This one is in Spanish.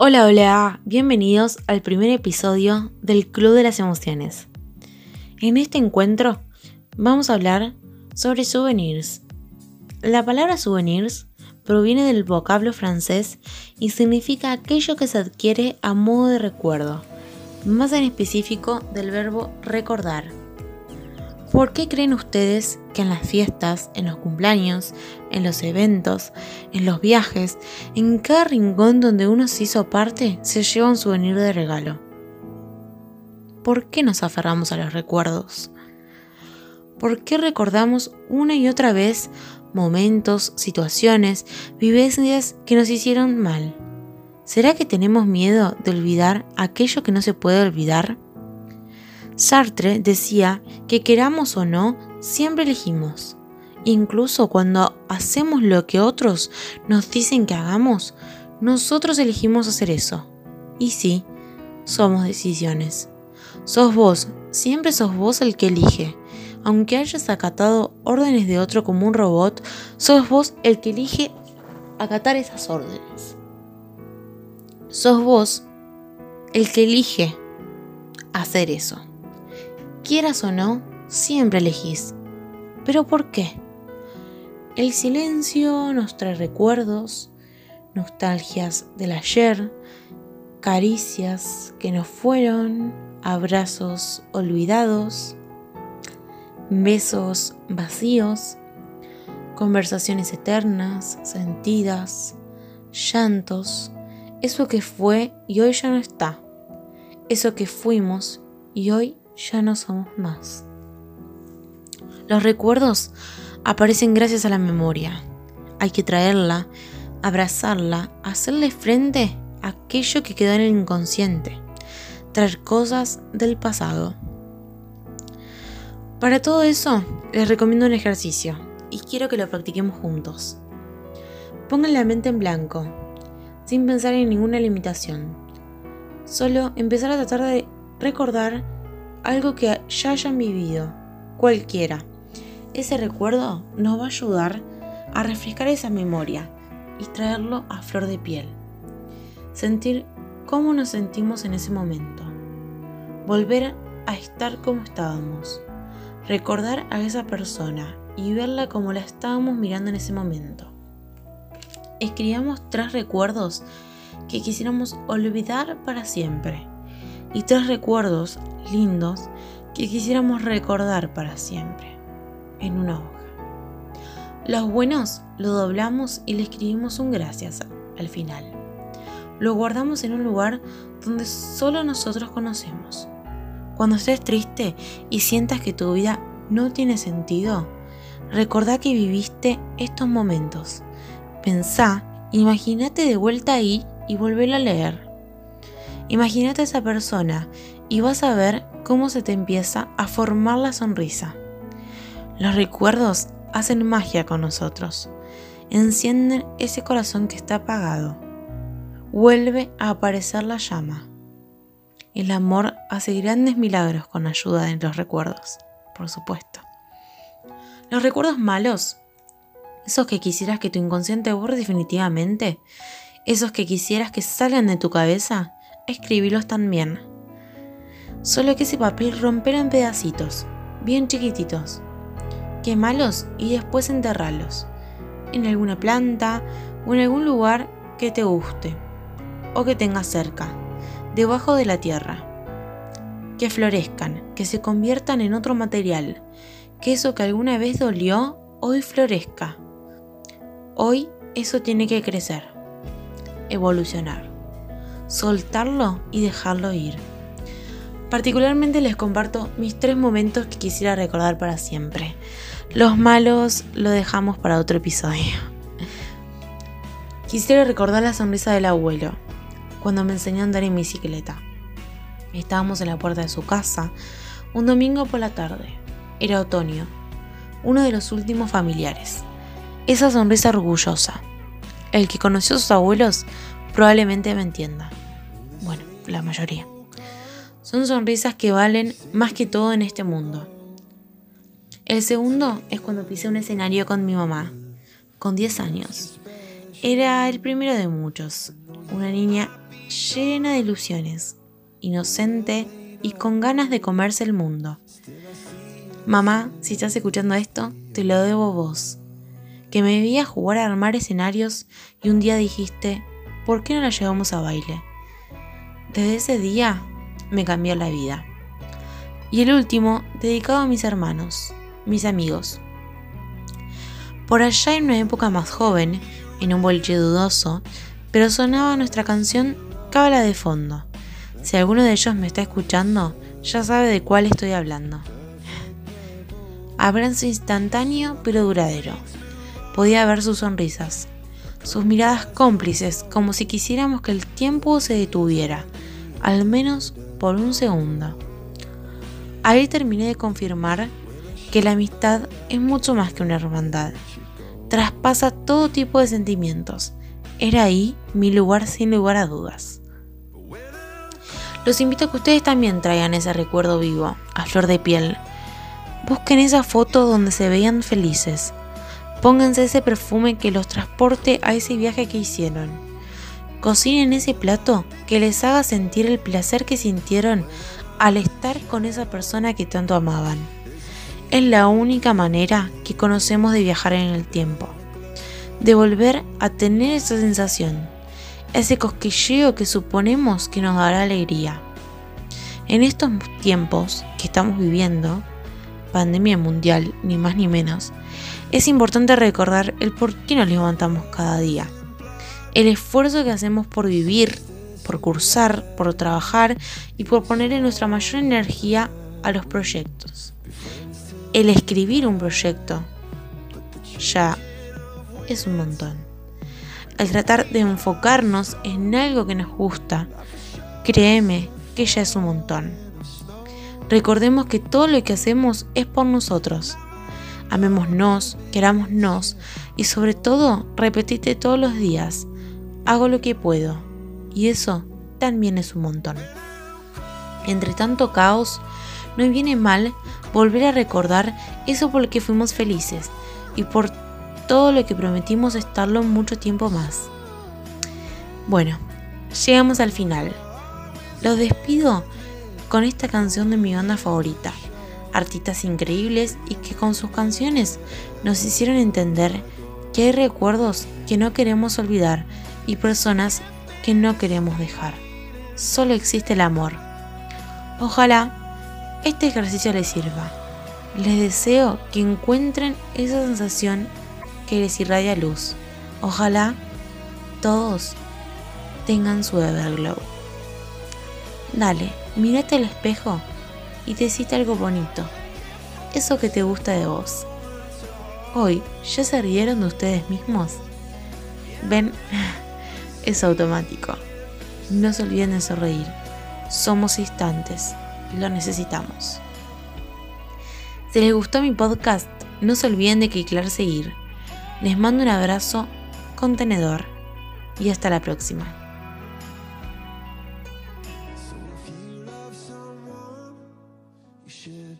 Hola, hola, bienvenidos al primer episodio del Club de las Emociones. En este encuentro vamos a hablar sobre souvenirs. La palabra souvenirs proviene del vocablo francés y significa aquello que se adquiere a modo de recuerdo, más en específico del verbo recordar. ¿Por qué creen ustedes que en las fiestas, en los cumpleaños, en los eventos, en los viajes, en cada rincón donde uno se hizo parte, se lleva un souvenir de regalo? ¿Por qué nos aferramos a los recuerdos? ¿Por qué recordamos una y otra vez momentos, situaciones, vivencias que nos hicieron mal? ¿Será que tenemos miedo de olvidar aquello que no se puede olvidar? Sartre decía que queramos o no, siempre elegimos. Incluso cuando hacemos lo que otros nos dicen que hagamos, nosotros elegimos hacer eso. Y sí, somos decisiones. Sos vos, siempre sos vos el que elige. Aunque hayas acatado órdenes de otro como un robot, sos vos el que elige acatar esas órdenes. Sos vos el que elige hacer eso. Quieras o no, siempre elegís. ¿Pero por qué? El silencio nos trae recuerdos, nostalgias del ayer, caricias que nos fueron, abrazos olvidados, besos vacíos, conversaciones eternas, sentidas, llantos, eso que fue y hoy ya no está, eso que fuimos y hoy ya no somos más. Los recuerdos aparecen gracias a la memoria. Hay que traerla, abrazarla, hacerle frente a aquello que quedó en el inconsciente, traer cosas del pasado. Para todo eso, les recomiendo un ejercicio y quiero que lo practiquemos juntos. Pongan la mente en blanco, sin pensar en ninguna limitación. Solo empezar a tratar de recordar algo que ya hayan vivido, cualquiera. Ese recuerdo nos va a ayudar a refrescar esa memoria y traerlo a flor de piel. Sentir cómo nos sentimos en ese momento. Volver a estar como estábamos. Recordar a esa persona y verla como la estábamos mirando en ese momento. Escribamos tres recuerdos que quisiéramos olvidar para siempre y tres recuerdos lindos que quisiéramos recordar para siempre en una hoja. Los buenos lo doblamos y le escribimos un gracias al final. Lo guardamos en un lugar donde solo nosotros conocemos. Cuando estés triste y sientas que tu vida no tiene sentido, recordá que viviste estos momentos. Pensá, imagínate de vuelta ahí y volver a leer. Imagínate a esa persona y vas a ver cómo se te empieza a formar la sonrisa. Los recuerdos hacen magia con nosotros, encienden ese corazón que está apagado, vuelve a aparecer la llama. El amor hace grandes milagros con ayuda de los recuerdos, por supuesto. Los recuerdos malos, esos que quisieras que tu inconsciente borre definitivamente, esos que quisieras que salgan de tu cabeza, escribirlos también. Solo que ese papel romperlo en pedacitos, bien chiquititos. Quemalos y después enterralos. En alguna planta o en algún lugar que te guste o que tengas cerca, debajo de la tierra. Que florezcan, que se conviertan en otro material, que eso que alguna vez dolió, hoy florezca. Hoy eso tiene que crecer, evolucionar soltarlo y dejarlo ir. Particularmente les comparto mis tres momentos que quisiera recordar para siempre. Los malos lo dejamos para otro episodio. Quisiera recordar la sonrisa del abuelo cuando me enseñó a andar en bicicleta. Estábamos en la puerta de su casa un domingo por la tarde. Era otoño, uno de los últimos familiares. Esa sonrisa orgullosa. El que conoció a sus abuelos probablemente me entienda. Bueno, la mayoría. Son sonrisas que valen más que todo en este mundo. El segundo es cuando pisé un escenario con mi mamá, con 10 años. Era el primero de muchos, una niña llena de ilusiones, inocente y con ganas de comerse el mundo. Mamá, si estás escuchando esto, te lo debo vos. Que me vi a jugar a armar escenarios y un día dijiste, ¿por qué no la llevamos a baile? Desde ese día me cambió la vida. Y el último, dedicado a mis hermanos, mis amigos. Por allá en una época más joven, en un boliche dudoso, pero sonaba nuestra canción Cábala de fondo. Si alguno de ellos me está escuchando, ya sabe de cuál estoy hablando. Abrazo instantáneo pero duradero. Podía ver sus sonrisas, sus miradas cómplices, como si quisiéramos que el tiempo se detuviera, al menos por un segundo. Ahí terminé de confirmar que la amistad es mucho más que una hermandad. Traspasa todo tipo de sentimientos. Era ahí mi lugar sin lugar a dudas. Los invito a que ustedes también traigan ese recuerdo vivo, a flor de piel. Busquen esa foto donde se veían felices. Pónganse ese perfume que los transporte a ese viaje que hicieron. Cocinen ese plato que les haga sentir el placer que sintieron al estar con esa persona que tanto amaban. Es la única manera que conocemos de viajar en el tiempo, de volver a tener esa sensación, ese cosquilleo que suponemos que nos dará alegría. En estos tiempos que estamos viviendo, pandemia mundial, ni más ni menos, es importante recordar el por qué nos levantamos cada día, el esfuerzo que hacemos por vivir, por cursar, por trabajar y por poner en nuestra mayor energía a los proyectos. El escribir un proyecto ya es un montón. El tratar de enfocarnos en algo que nos gusta, créeme que ya es un montón. Recordemos que todo lo que hacemos es por nosotros. Amémonos, querámonos y sobre todo repetite todos los días, hago lo que puedo y eso también es un montón. Entre tanto caos, no viene mal volver a recordar eso por lo que fuimos felices y por todo lo que prometimos estarlo mucho tiempo más. Bueno, llegamos al final. Los despido con esta canción de mi banda favorita, artistas increíbles y que con sus canciones nos hicieron entender que hay recuerdos que no queremos olvidar y personas que no queremos dejar. Solo existe el amor. Ojalá este ejercicio les sirva. Les deseo que encuentren esa sensación que les irradia luz. Ojalá todos tengan su Everglow. Dale, mírate al espejo y te algo bonito. Eso que te gusta de vos. Hoy, ¿ya se rieron de ustedes mismos? Ven, es automático. No se olviden de sonreír. Somos instantes. Lo necesitamos. Si les gustó mi podcast, no se olviden de clicar seguir. Les mando un abrazo contenedor y hasta la próxima. should